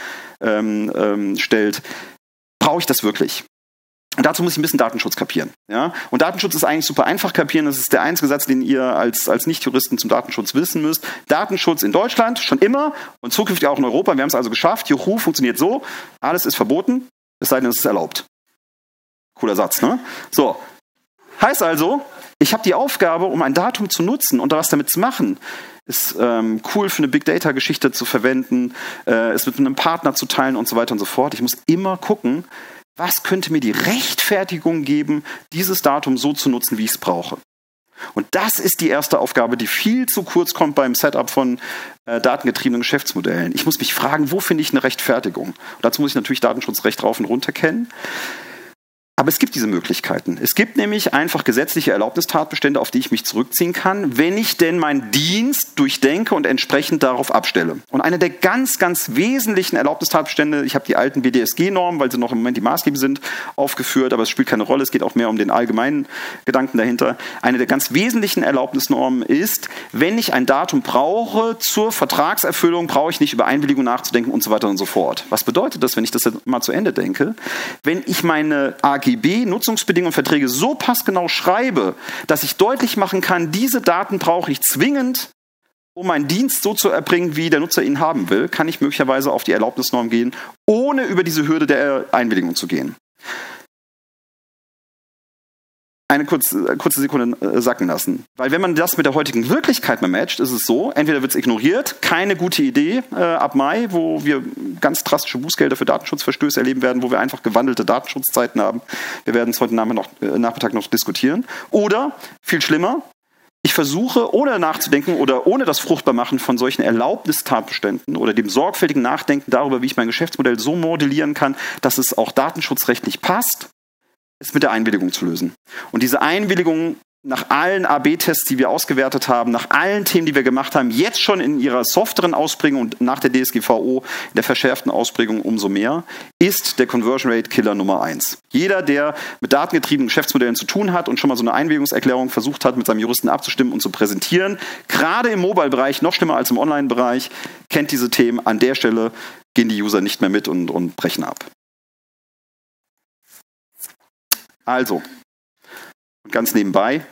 ähm, ähm stellt. Brauche ich das wirklich? Und dazu muss ich ein bisschen Datenschutz kapieren. Ja? Und Datenschutz ist eigentlich super einfach kapieren. Das ist der einzige Satz, den ihr als, als Nicht-Juristen zum Datenschutz wissen müsst. Datenschutz in Deutschland schon immer und zukünftig auch in Europa. Wir haben es also geschafft. Juhu, funktioniert so. Alles ist verboten, es sei denn, es ist erlaubt. Cooler Satz, ne? So. Heißt also, Ich habe die Aufgabe, um ein Datum zu nutzen und was damit zu machen, ist ähm, cool für eine Big Data Geschichte zu verwenden, äh, es mit einem Partner zu teilen und so weiter und so fort. Ich muss immer gucken, was könnte mir die Rechtfertigung geben, dieses Datum so zu nutzen, wie ich es brauche. Und das ist die erste Aufgabe, die viel zu kurz kommt beim Setup von äh, datengetriebenen Geschäftsmodellen. Ich muss mich fragen, wo finde ich eine Rechtfertigung? Und dazu muss ich natürlich Datenschutzrecht rauf und runter kennen. Aber es gibt diese Möglichkeiten. Es gibt nämlich einfach gesetzliche Erlaubnistatbestände, auf die ich mich zurückziehen kann, wenn ich denn meinen Dienst durchdenke und entsprechend darauf abstelle. Und eine der ganz, ganz wesentlichen Erlaubnistatbestände, ich habe die alten BDSG-Normen, weil sie noch im Moment die maßgeblich sind, aufgeführt, aber es spielt keine Rolle, es geht auch mehr um den allgemeinen Gedanken dahinter. Eine der ganz wesentlichen Erlaubnisnormen ist, wenn ich ein Datum brauche zur Vertragserfüllung, brauche ich nicht über Einwilligung nachzudenken und so weiter und so fort. Was bedeutet das, wenn ich das jetzt mal zu Ende denke? Wenn ich meine AG AGB, Nutzungsbedingungen und Verträge so passgenau schreibe, dass ich deutlich machen kann, diese Daten brauche ich zwingend, um meinen Dienst so zu erbringen, wie der Nutzer ihn haben will, kann ich möglicherweise auf die Erlaubnisnorm gehen, ohne über diese Hürde der Einwilligung zu gehen eine kurze, kurze Sekunde äh, sacken lassen. Weil wenn man das mit der heutigen Wirklichkeit mal matcht, ist es so, entweder wird es ignoriert, keine gute Idee äh, ab Mai, wo wir ganz drastische Bußgelder für Datenschutzverstöße erleben werden, wo wir einfach gewandelte Datenschutzzeiten haben. Wir werden es heute noch, äh, Nachmittag noch diskutieren. Oder, viel schlimmer, ich versuche, ohne nachzudenken oder ohne das Fruchtbarmachen von solchen Erlaubnistatbeständen oder dem sorgfältigen Nachdenken darüber, wie ich mein Geschäftsmodell so modellieren kann, dass es auch datenschutzrechtlich passt, ist mit der Einwilligung zu lösen. Und diese Einwilligung nach allen AB-Tests, die wir ausgewertet haben, nach allen Themen, die wir gemacht haben, jetzt schon in ihrer softeren Ausprägung und nach der DSGVO in der verschärften Ausprägung umso mehr, ist der Conversion Rate Killer Nummer eins. Jeder, der mit datengetriebenen Geschäftsmodellen zu tun hat und schon mal so eine Einwilligungserklärung versucht hat, mit seinem Juristen abzustimmen und zu präsentieren, gerade im Mobile-Bereich, noch schlimmer als im Online-Bereich, kennt diese Themen. An der Stelle gehen die User nicht mehr mit und, und brechen ab. Also, ganz nebenbei,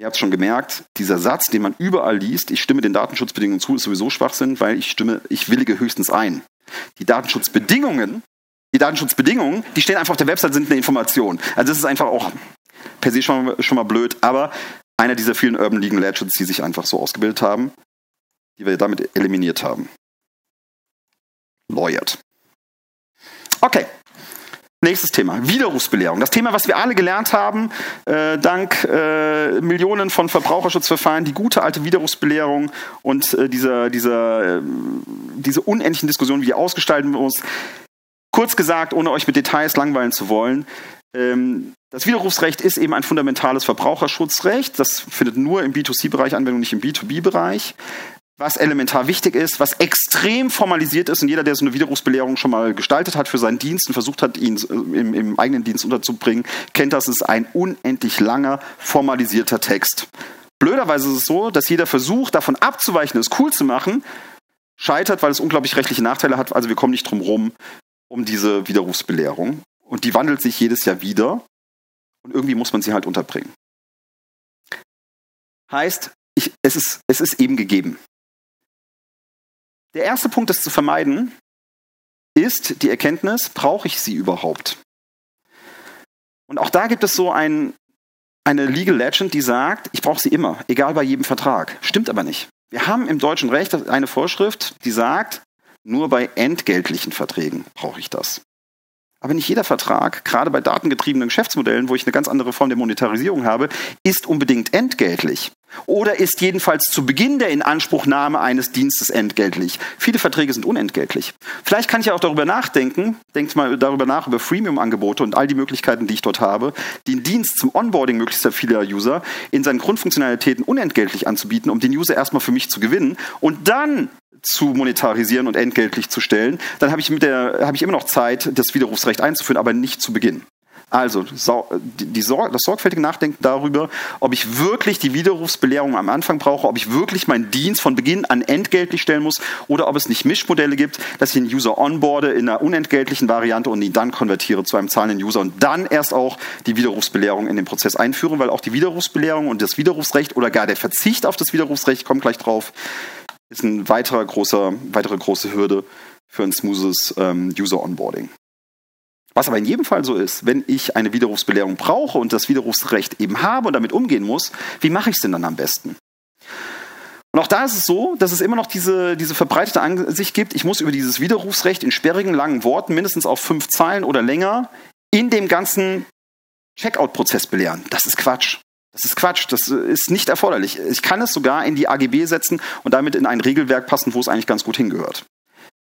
ihr habt es schon gemerkt, dieser Satz, den man überall liest, ich stimme den Datenschutzbedingungen zu, ist sowieso Schwachsinn, weil ich stimme, ich willige höchstens ein. Die Datenschutzbedingungen, die Datenschutzbedingungen, die stehen einfach auf der Website, sind eine Information. Also das ist einfach auch per se schon mal, schon mal blöd, aber einer dieser vielen Urban Legal Legends, die sich einfach so ausgebildet haben, die wir damit eliminiert haben. Lawyered. Okay, Nächstes Thema, Widerrufsbelehrung. Das Thema, was wir alle gelernt haben, äh, dank äh, Millionen von Verbraucherschutzverfahren, die gute alte Widerrufsbelehrung und äh, dieser, dieser, äh, diese unendlichen Diskussionen, wie die ausgestalten muss. Kurz gesagt, ohne euch mit Details langweilen zu wollen, ähm, das Widerrufsrecht ist eben ein fundamentales Verbraucherschutzrecht. Das findet nur im B2C-Bereich Anwendung, nicht im B2B-Bereich was elementar wichtig ist, was extrem formalisiert ist und jeder, der so eine Widerrufsbelehrung schon mal gestaltet hat für seinen Dienst und versucht hat, ihn im, im eigenen Dienst unterzubringen, kennt das, ist ein unendlich langer, formalisierter Text. Blöderweise ist es so, dass jeder Versuch, davon abzuweichen, es cool zu machen, scheitert, weil es unglaublich rechtliche Nachteile hat. Also wir kommen nicht drum rum um diese Widerrufsbelehrung. Und die wandelt sich jedes Jahr wieder. Und irgendwie muss man sie halt unterbringen. Heißt, ich, es, ist, es ist eben gegeben. Der erste Punkt, das zu vermeiden, ist die Erkenntnis, brauche ich sie überhaupt? Und auch da gibt es so ein, eine Legal Legend, die sagt, ich brauche sie immer, egal bei jedem Vertrag. Stimmt aber nicht. Wir haben im deutschen Recht eine Vorschrift, die sagt, nur bei entgeltlichen Verträgen brauche ich das. Aber nicht jeder Vertrag, gerade bei datengetriebenen Geschäftsmodellen, wo ich eine ganz andere Form der Monetarisierung habe, ist unbedingt entgeltlich. Oder ist jedenfalls zu Beginn der Inanspruchnahme eines Dienstes entgeltlich. Viele Verträge sind unentgeltlich. Vielleicht kann ich ja auch darüber nachdenken, denkt mal darüber nach, über Freemium-Angebote und all die Möglichkeiten, die ich dort habe, den Dienst zum Onboarding möglichst vieler User in seinen Grundfunktionalitäten unentgeltlich anzubieten, um den User erstmal für mich zu gewinnen und dann zu monetarisieren und entgeltlich zu stellen, dann habe ich, mit ich immer noch Zeit, das Widerrufsrecht einzuführen, aber nicht zu Beginn. Also das sorgfältige Nachdenken darüber, ob ich wirklich die Widerrufsbelehrung am Anfang brauche, ob ich wirklich meinen Dienst von Beginn an entgeltlich stellen muss oder ob es nicht Mischmodelle gibt, dass ich den User onboarde in einer unentgeltlichen Variante und ihn dann konvertiere zu einem zahlenden User und dann erst auch die Widerrufsbelehrung in den Prozess einführe, weil auch die Widerrufsbelehrung und das Widerrufsrecht oder gar der Verzicht auf das Widerrufsrecht, kommt gleich drauf, ist ein weiterer großer, weitere große Hürde für ein smoothes ähm, User-Onboarding. Was aber in jedem Fall so ist, wenn ich eine Widerrufsbelehrung brauche und das Widerrufsrecht eben habe und damit umgehen muss, wie mache ich es denn dann am besten? Und auch da ist es so, dass es immer noch diese, diese verbreitete Ansicht gibt, ich muss über dieses Widerrufsrecht in sperrigen, langen Worten, mindestens auf fünf Zeilen oder länger, in dem ganzen Checkout-Prozess belehren. Das ist Quatsch. Das ist Quatsch, das ist nicht erforderlich. Ich kann es sogar in die AGB setzen und damit in ein Regelwerk passen, wo es eigentlich ganz gut hingehört.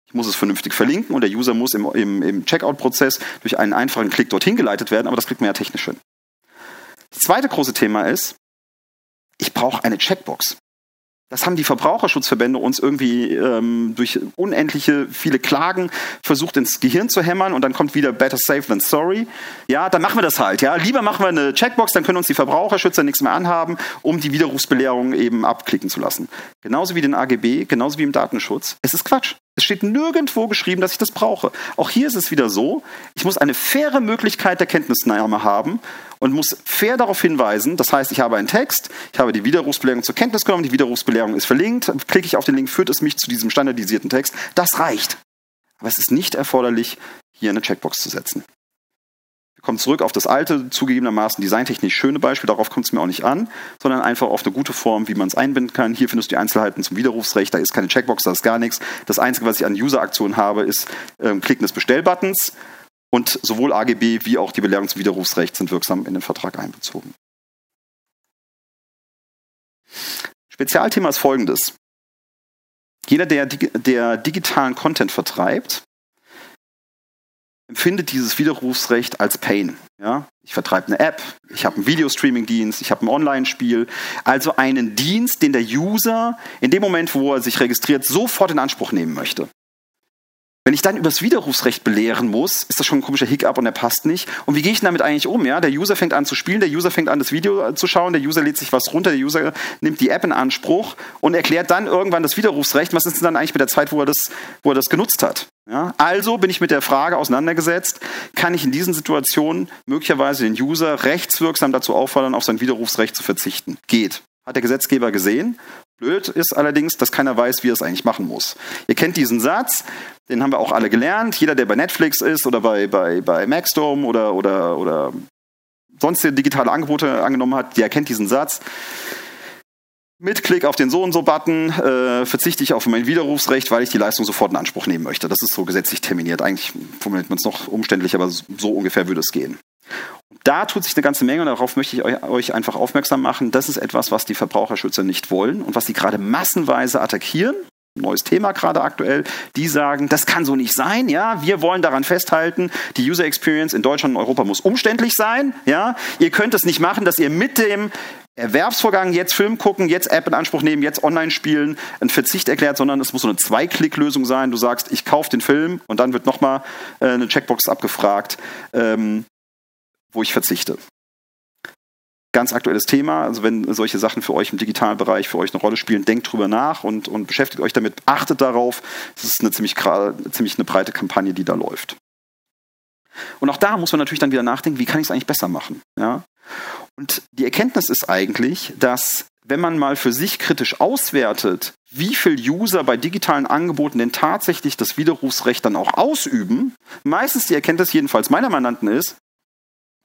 Ich muss es vernünftig verlinken und der User muss im, im, im Checkout-Prozess durch einen einfachen Klick dorthin geleitet werden, aber das kriegt man ja technisch hin. Das zweite große Thema ist, ich brauche eine Checkbox. Das haben die Verbraucherschutzverbände uns irgendwie ähm, durch unendliche viele Klagen versucht ins Gehirn zu hämmern und dann kommt wieder better safe than sorry. Ja, dann machen wir das halt. Ja, lieber machen wir eine Checkbox, dann können uns die Verbraucherschützer nichts mehr anhaben, um die Widerrufsbelehrung eben abklicken zu lassen. Genauso wie den AGB, genauso wie im Datenschutz. Es ist Quatsch. Es steht nirgendwo geschrieben, dass ich das brauche. Auch hier ist es wieder so, ich muss eine faire Möglichkeit der Kenntnisnahme haben und muss fair darauf hinweisen. Das heißt, ich habe einen Text, ich habe die Widerrufsbelehrung zur Kenntnis genommen, die Widerrufsbelehrung ist verlinkt, klicke ich auf den Link, führt es mich zu diesem standardisierten Text. Das reicht. Aber es ist nicht erforderlich, hier eine Checkbox zu setzen. Kommen zurück auf das alte, zugegebenermaßen designtechnisch schöne Beispiel, darauf kommt es mir auch nicht an, sondern einfach auf eine gute Form, wie man es einbinden kann. Hier findest du die Einzelheiten zum Widerrufsrecht, da ist keine Checkbox, da ist gar nichts. Das Einzige, was ich an User-Aktionen habe, ist ähm, Klicken des Bestellbuttons und sowohl AGB wie auch die Belehrung zum Widerrufsrecht sind wirksam in den Vertrag einbezogen. Spezialthema ist folgendes. Jeder, der, der digitalen Content vertreibt, empfindet dieses Widerrufsrecht als Pain. Ja? Ich vertreibe eine App, ich habe einen Videostreaming-Dienst, ich habe ein Online-Spiel, also einen Dienst, den der User in dem Moment, wo er sich registriert, sofort in Anspruch nehmen möchte. Wenn ich dann über das Widerrufsrecht belehren muss, ist das schon ein komischer Hiccup und der passt nicht. Und wie gehe ich damit eigentlich um? Ja, der User fängt an zu spielen, der User fängt an, das Video zu schauen, der User lädt sich was runter, der User nimmt die App in Anspruch und erklärt dann irgendwann das Widerrufsrecht. Was ist denn dann eigentlich mit der Zeit, wo er das, wo er das genutzt hat? Ja, also bin ich mit der Frage auseinandergesetzt, kann ich in diesen Situationen möglicherweise den User rechtswirksam dazu auffordern, auf sein Widerrufsrecht zu verzichten? Geht. Hat der Gesetzgeber gesehen. Blöd ist allerdings, dass keiner weiß, wie er es eigentlich machen muss. Ihr kennt diesen Satz, den haben wir auch alle gelernt. Jeder, der bei Netflix ist oder bei, bei, bei Maxdome oder, oder, oder sonstige digitale Angebote angenommen hat, der kennt diesen Satz. Mit Klick auf den So und so Button äh, verzichte ich auf mein Widerrufsrecht, weil ich die Leistung sofort in Anspruch nehmen möchte. Das ist so gesetzlich terminiert. Eigentlich formuliert man es noch umständlich, aber so ungefähr würde es gehen. Da tut sich eine ganze Menge und darauf möchte ich euch einfach aufmerksam machen. Das ist etwas, was die Verbraucherschützer nicht wollen und was sie gerade massenweise attackieren. Neues Thema gerade aktuell. Die sagen, das kann so nicht sein. Ja, wir wollen daran festhalten, die User Experience in Deutschland und Europa muss umständlich sein. Ja, ihr könnt es nicht machen, dass ihr mit dem Erwerbsvorgang jetzt Film gucken, jetzt App in Anspruch nehmen, jetzt online spielen, einen Verzicht erklärt, sondern es muss so eine Zwei-Klick-Lösung sein. Du sagst, ich kaufe den Film und dann wird nochmal äh, eine Checkbox abgefragt. Ähm, wo ich verzichte. Ganz aktuelles Thema, also wenn solche Sachen für euch im digitalen Bereich für euch eine Rolle spielen, denkt drüber nach und, und beschäftigt euch damit, achtet darauf. Es ist eine ziemlich, ziemlich eine breite Kampagne, die da läuft. Und auch da muss man natürlich dann wieder nachdenken, wie kann ich es eigentlich besser machen? Ja? Und die Erkenntnis ist eigentlich, dass wenn man mal für sich kritisch auswertet, wie viel User bei digitalen Angeboten denn tatsächlich das Widerrufsrecht dann auch ausüben, meistens die Erkenntnis jedenfalls meiner Mandanten ist,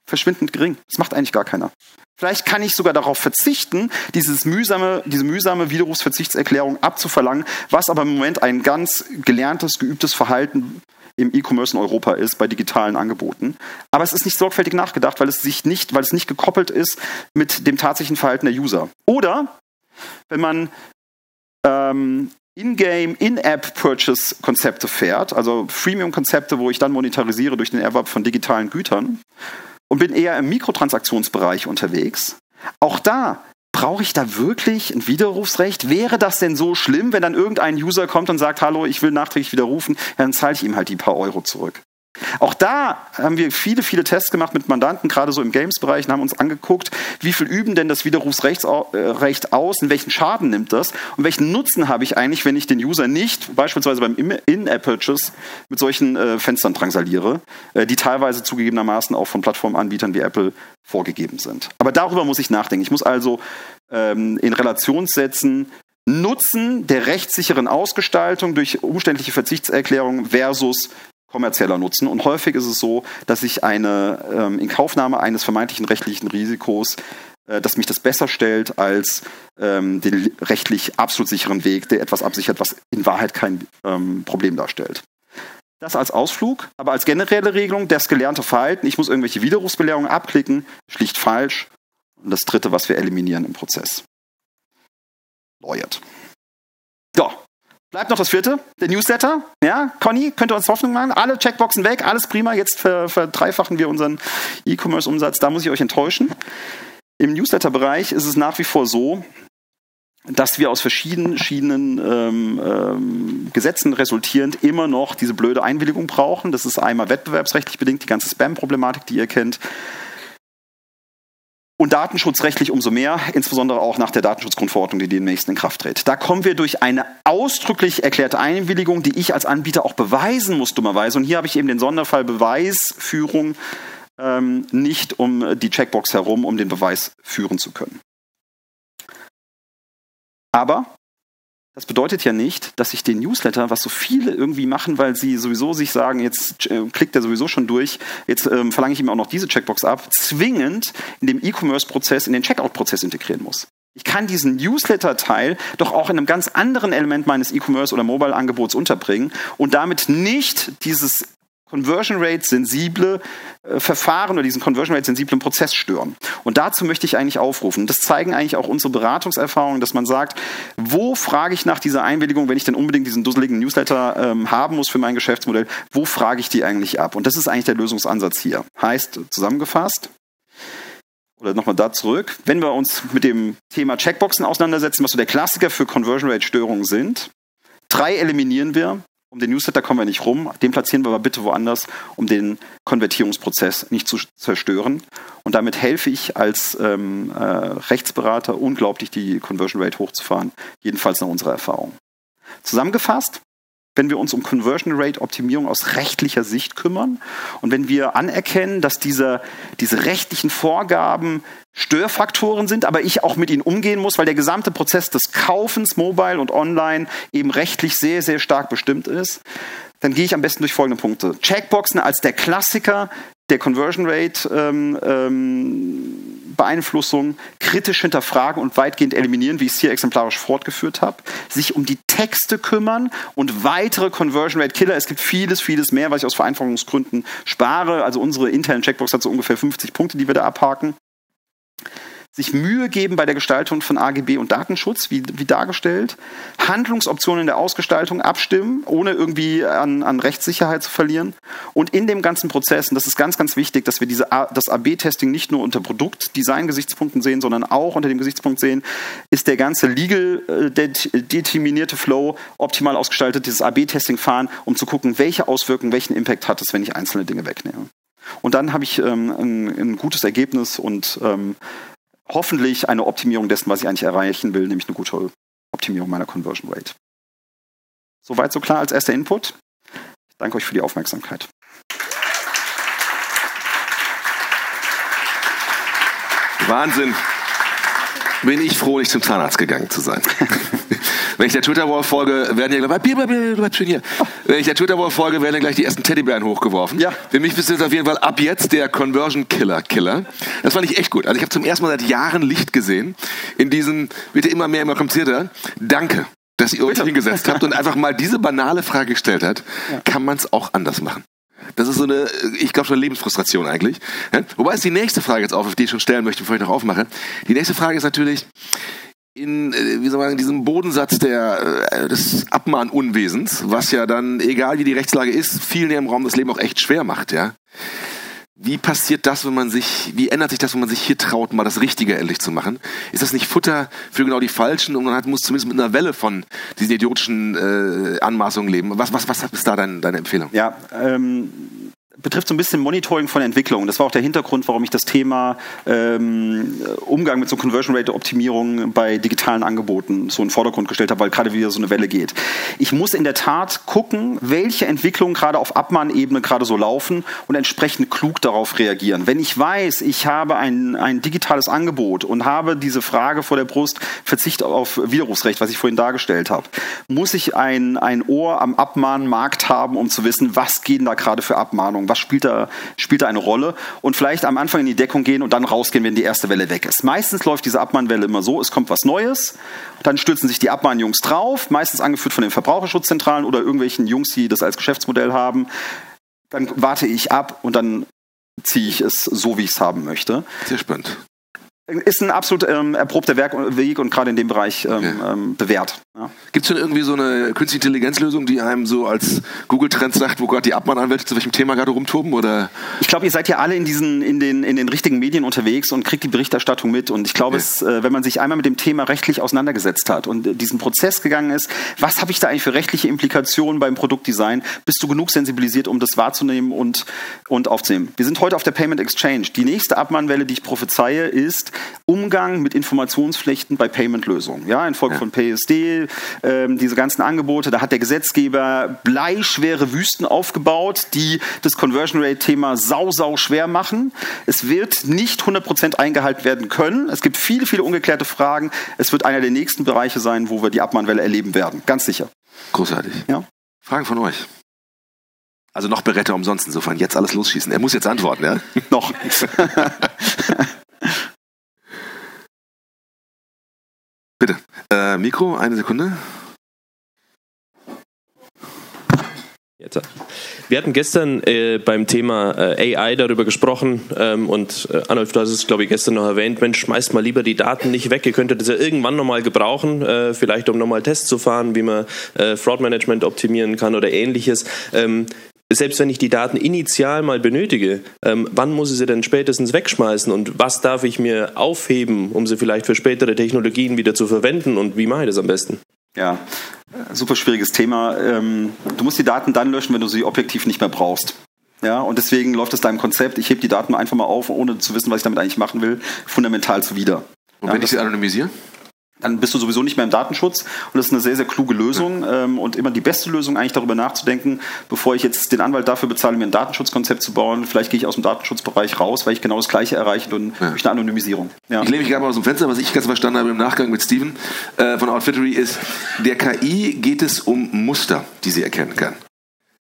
verschwindend gering. Das macht eigentlich gar keiner. Vielleicht kann ich sogar darauf verzichten, dieses mühsame, diese mühsame Widerrufsverzichtserklärung abzuverlangen, was aber im Moment ein ganz gelerntes, geübtes Verhalten im E-Commerce in Europa ist bei digitalen Angeboten. Aber es ist nicht sorgfältig nachgedacht, weil es sich nicht, weil es nicht gekoppelt ist mit dem tatsächlichen Verhalten der User. Oder wenn man ähm, in-game, In-App-Purchase-Konzepte fährt, also Freemium-Konzepte, wo ich dann monetarisiere durch den Erwerb von digitalen Gütern, und bin eher im Mikrotransaktionsbereich unterwegs. Auch da brauche ich da wirklich ein Widerrufsrecht? Wäre das denn so schlimm, wenn dann irgendein User kommt und sagt, hallo, ich will nachträglich widerrufen, dann zahle ich ihm halt die paar Euro zurück. Auch da haben wir viele, viele Tests gemacht mit Mandanten, gerade so im Games-Bereich, und haben uns angeguckt, wie viel üben denn das Widerrufsrecht äh, aus, und welchen Schaden nimmt das und welchen Nutzen habe ich eigentlich, wenn ich den User nicht beispielsweise beim In-App-Purchase mit solchen äh, Fenstern drangsaliere, äh, die teilweise zugegebenermaßen auch von Plattformanbietern wie Apple vorgegeben sind. Aber darüber muss ich nachdenken. Ich muss also ähm, in Relation setzen, Nutzen der rechtssicheren Ausgestaltung durch umständliche Verzichtserklärung versus kommerzieller Nutzen. Und häufig ist es so, dass ich eine ähm, Inkaufnahme eines vermeintlichen rechtlichen Risikos, äh, dass mich das besser stellt als ähm, den rechtlich absolut sicheren Weg, der etwas absichert, was in Wahrheit kein ähm, Problem darstellt. Das als Ausflug, aber als generelle Regelung, das gelernte Verhalten, ich muss irgendwelche Widerrufsbelehrungen abklicken, schlicht falsch. Und das dritte, was wir eliminieren im Prozess. Lawyered. So, Bleibt noch das vierte, der Newsletter. Ja, Conny, könnt ihr uns Hoffnung machen? Alle Checkboxen weg, alles prima. Jetzt verdreifachen wir unseren E-Commerce-Umsatz. Da muss ich euch enttäuschen. Im Newsletter-Bereich ist es nach wie vor so, dass wir aus verschiedenen, ähm, ähm, Gesetzen resultierend immer noch diese blöde Einwilligung brauchen. Das ist einmal wettbewerbsrechtlich bedingt, die ganze Spam-Problematik, die ihr kennt. Und datenschutzrechtlich umso mehr, insbesondere auch nach der Datenschutzgrundverordnung, die demnächst in Kraft tritt. Da kommen wir durch eine ausdrücklich erklärte Einwilligung, die ich als Anbieter auch beweisen muss, dummerweise. Und hier habe ich eben den Sonderfall Beweisführung ähm, nicht um die Checkbox herum, um den Beweis führen zu können. Aber das bedeutet ja nicht, dass ich den Newsletter, was so viele irgendwie machen, weil sie sowieso sich sagen, jetzt äh, klickt er sowieso schon durch, jetzt ähm, verlange ich ihm auch noch diese Checkbox ab, zwingend in dem E-Commerce-Prozess, in den Checkout-Prozess integrieren muss. Ich kann diesen Newsletter-Teil doch auch in einem ganz anderen Element meines E-Commerce oder Mobile-Angebots unterbringen und damit nicht dieses Conversion Rate sensible äh, Verfahren oder diesen Conversion Rate sensiblen Prozess stören. Und dazu möchte ich eigentlich aufrufen. Das zeigen eigentlich auch unsere Beratungserfahrungen, dass man sagt, wo frage ich nach dieser Einwilligung, wenn ich denn unbedingt diesen dusseligen Newsletter ähm, haben muss für mein Geschäftsmodell, wo frage ich die eigentlich ab? Und das ist eigentlich der Lösungsansatz hier. Heißt, zusammengefasst, oder nochmal da zurück, wenn wir uns mit dem Thema Checkboxen auseinandersetzen, was so der Klassiker für Conversion Rate Störungen sind, drei eliminieren wir. Um den Newsletter kommen wir nicht rum. Den platzieren wir aber bitte woanders, um den Konvertierungsprozess nicht zu zerstören. Und damit helfe ich als ähm, äh, Rechtsberater unglaublich, die Conversion Rate hochzufahren. Jedenfalls nach unserer Erfahrung. Zusammengefasst, wenn wir uns um Conversion Rate Optimierung aus rechtlicher Sicht kümmern und wenn wir anerkennen, dass diese, diese rechtlichen Vorgaben Störfaktoren sind, aber ich auch mit ihnen umgehen muss, weil der gesamte Prozess des Kaufens mobile und online eben rechtlich sehr, sehr stark bestimmt ist, dann gehe ich am besten durch folgende Punkte. Checkboxen als der Klassiker der Conversion Rate ähm, ähm, Beeinflussung kritisch hinterfragen und weitgehend eliminieren, wie ich es hier exemplarisch fortgeführt habe, sich um die Texte kümmern und weitere Conversion Rate Killer. Es gibt vieles, vieles mehr, was ich aus Vereinfachungsgründen spare. Also unsere interne Checkbox hat so ungefähr 50 Punkte, die wir da abhaken sich Mühe geben bei der Gestaltung von AGB und Datenschutz, wie, wie dargestellt, Handlungsoptionen in der Ausgestaltung abstimmen, ohne irgendwie an, an Rechtssicherheit zu verlieren und in dem ganzen Prozess, und das ist ganz, ganz wichtig, dass wir diese, das AB-Testing nicht nur unter Produktdesign-Gesichtspunkten sehen, sondern auch unter dem Gesichtspunkt sehen, ist der ganze legal äh, determinierte Flow optimal ausgestaltet, dieses AB-Testing fahren, um zu gucken, welche Auswirkungen, welchen Impact hat es, wenn ich einzelne Dinge wegnehme. Und dann habe ich ähm, ein, ein, gutes Ergebnis und ähm, hoffentlich eine Optimierung dessen, was ich eigentlich erreichen will, nämlich eine gute Optimierung meiner Conversion Rate. Soweit so klar als erster Input. Ich danke euch für die Aufmerksamkeit. Wahnsinn. Bin ich froh, nicht zum Zahnarzt gegangen zu sein. Wenn ich der Twitter-Wall folge, werden ja gleich. Wenn ich der Twitter-Wall folge, werden ja gleich die ersten Teddybären hochgeworfen. Ja. Für mich bist du jetzt auf jeden Fall ab jetzt der Conversion Killer Killer. Das fand ich echt gut. Also ich habe zum ersten Mal seit Jahren Licht gesehen in diesem, bitte immer mehr, immer komplizierter. Danke dass ihr euch hingesetzt habt und einfach mal diese banale Frage gestellt habt, ja. kann man es auch anders machen? Das ist so eine, ich glaube schon eine Lebensfrustration eigentlich. Wobei ist die nächste Frage jetzt auf, die ich schon stellen möchte, bevor ich noch aufmache. Die nächste Frage ist natürlich, in, äh, wie soll man sagen, diesem Bodensatz der, äh, des Abmahnunwesens, was ja dann, egal wie die Rechtslage ist, vielen im Raum das Leben auch echt schwer macht, ja. Wie passiert das, wenn man sich, wie ändert sich das, wenn man sich hier traut, mal das Richtige endlich zu machen? Ist das nicht Futter für genau die Falschen und man hat, muss zumindest mit einer Welle von diesen idiotischen äh, Anmaßungen leben? Was, was, was ist da dein, deine Empfehlung? Ja, ähm, betrifft so ein bisschen Monitoring von Entwicklungen. Das war auch der Hintergrund, warum ich das Thema ähm, Umgang mit so Conversion Rate Optimierung bei digitalen Angeboten so in den Vordergrund gestellt habe, weil gerade wieder so eine Welle geht. Ich muss in der Tat gucken, welche Entwicklungen gerade auf Abmahnebene gerade so laufen und entsprechend klug darauf reagieren. Wenn ich weiß, ich habe ein, ein digitales Angebot und habe diese Frage vor der Brust, Verzicht auf Widerrufsrecht, was ich vorhin dargestellt habe, muss ich ein, ein Ohr am Abmahnmarkt haben, um zu wissen, was gehen da gerade für Abmahnungen Ahnung, was spielt da, spielt da eine Rolle und vielleicht am Anfang in die Deckung gehen und dann rausgehen, wenn die erste Welle weg ist. Meistens läuft diese Abmahnwelle immer so, es kommt was Neues, dann stürzen sich die Abmahnjungs drauf, meistens angeführt von den Verbraucherschutzzentralen oder irgendwelchen Jungs, die das als Geschäftsmodell haben. Dann warte ich ab und dann ziehe ich es so, wie ich es haben möchte. Sehr spannend. Ist ein absolut ähm, erprobter Weg und gerade in dem Bereich ähm, okay. ähm, bewährt. Ja. Gibt es denn irgendwie so eine künstliche Intelligenzlösung, die einem so als Google-Trend sagt, wo gerade die Abmahnanwälte zu welchem Thema gerade rumtoben? Oder? Ich glaube, ihr seid ja alle in diesen, in den, in den richtigen Medien unterwegs und kriegt die Berichterstattung mit. Und ich glaube, okay. äh, wenn man sich einmal mit dem Thema rechtlich auseinandergesetzt hat und äh, diesen Prozess gegangen ist, was habe ich da eigentlich für rechtliche Implikationen beim Produktdesign, bist du genug sensibilisiert, um das wahrzunehmen und, und aufzunehmen. Wir sind heute auf der Payment Exchange. Die nächste Abmahnwelle, die ich prophezeie, ist, Umgang mit Informationspflichten bei Payment-Lösungen. Ja, infolge ja. von PSD, ähm, diese ganzen Angebote, da hat der Gesetzgeber bleischwere Wüsten aufgebaut, die das Conversion Rate-Thema sau, sau schwer machen. Es wird nicht 100% eingehalten werden können. Es gibt viele, viele ungeklärte Fragen. Es wird einer der nächsten Bereiche sein, wo wir die Abmahnwelle erleben werden. Ganz sicher. Großartig. Ja. Fragen von euch. Also noch Berette umsonst insofern. Jetzt alles losschießen. Er muss jetzt antworten, ja? noch. Bitte. Äh, Mikro, eine Sekunde. Jetzt. Wir hatten gestern äh, beim Thema äh, AI darüber gesprochen ähm, und äh, Arnulf, du hast es, glaube ich, gestern noch erwähnt, Mensch, schmeißt mal lieber die Daten nicht weg. Ihr könntet das ja irgendwann nochmal gebrauchen, äh, vielleicht um nochmal Tests zu fahren, wie man äh, Fraud-Management optimieren kann oder ähnliches. Ähm, selbst wenn ich die Daten initial mal benötige, ähm, wann muss ich sie denn spätestens wegschmeißen und was darf ich mir aufheben, um sie vielleicht für spätere Technologien wieder zu verwenden und wie mache ich das am besten? Ja, super schwieriges Thema. Ähm, du musst die Daten dann löschen, wenn du sie objektiv nicht mehr brauchst. Ja, und deswegen läuft es deinem Konzept, ich hebe die Daten einfach mal auf, ohne zu wissen, was ich damit eigentlich machen will, fundamental zuwider. Und wenn ja, ich sie anonymisiere? Dann bist du sowieso nicht mehr im Datenschutz. Und das ist eine sehr, sehr kluge Lösung ähm, und immer die beste Lösung, eigentlich darüber nachzudenken, bevor ich jetzt den Anwalt dafür bezahle, mir ein Datenschutzkonzept zu bauen, vielleicht gehe ich aus dem Datenschutzbereich raus, weil ich genau das Gleiche erreiche durch, ja. durch eine Anonymisierung. Ja. Ich lehne mich gerade mal aus dem Fenster, was ich ganz verstanden habe im Nachgang mit Steven äh, von Outfittery ist, der KI geht es um Muster, die sie erkennen kann.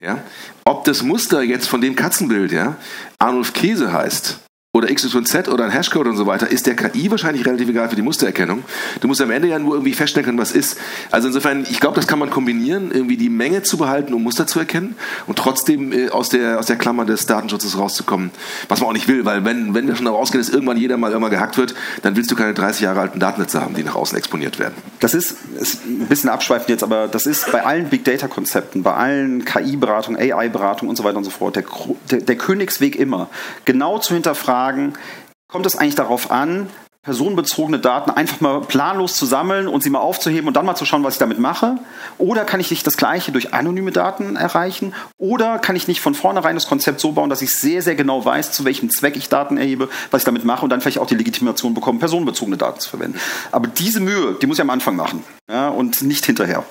Ja? Ob das Muster jetzt von dem Katzenbild, ja, Arnulf Käse heißt, oder XYZ oder ein Hashcode und so weiter, ist der KI wahrscheinlich relativ egal für die Mustererkennung. Du musst am Ende ja nur irgendwie feststellen können, was ist. Also insofern, ich glaube, das kann man kombinieren, irgendwie die Menge zu behalten, um Muster zu erkennen und trotzdem äh, aus, der, aus der Klammer des Datenschutzes rauszukommen. Was man auch nicht will, weil wenn, wenn wir schon darauf ausgehen, dass irgendwann jeder mal irgendwann gehackt wird, dann willst du keine 30 Jahre alten Datennetze haben, die nach außen exponiert werden. Das ist, ist ein bisschen abschweifend jetzt, aber das ist bei allen Big Data Konzepten, bei allen KI-Beratungen, AI-Beratungen und so weiter und so fort, der, der, der Königsweg immer, genau zu hinterfragen, fragen, kommt es eigentlich darauf an, personenbezogene Daten einfach mal planlos zu sammeln und sie mal aufzuheben und dann mal zu schauen, was ich damit mache? Oder kann ich nicht das Gleiche durch anonyme Daten erreichen? Oder kann ich nicht von vornherein das Konzept so bauen, dass ich sehr, sehr genau weiß, zu welchem Zweck ich Daten erhebe, was ich damit mache und dann vielleicht auch die Legitimation bekomme, personenbezogene Daten zu verwenden? Aber diese Mühe, die muss ich am Anfang machen ja, und nicht hinterher.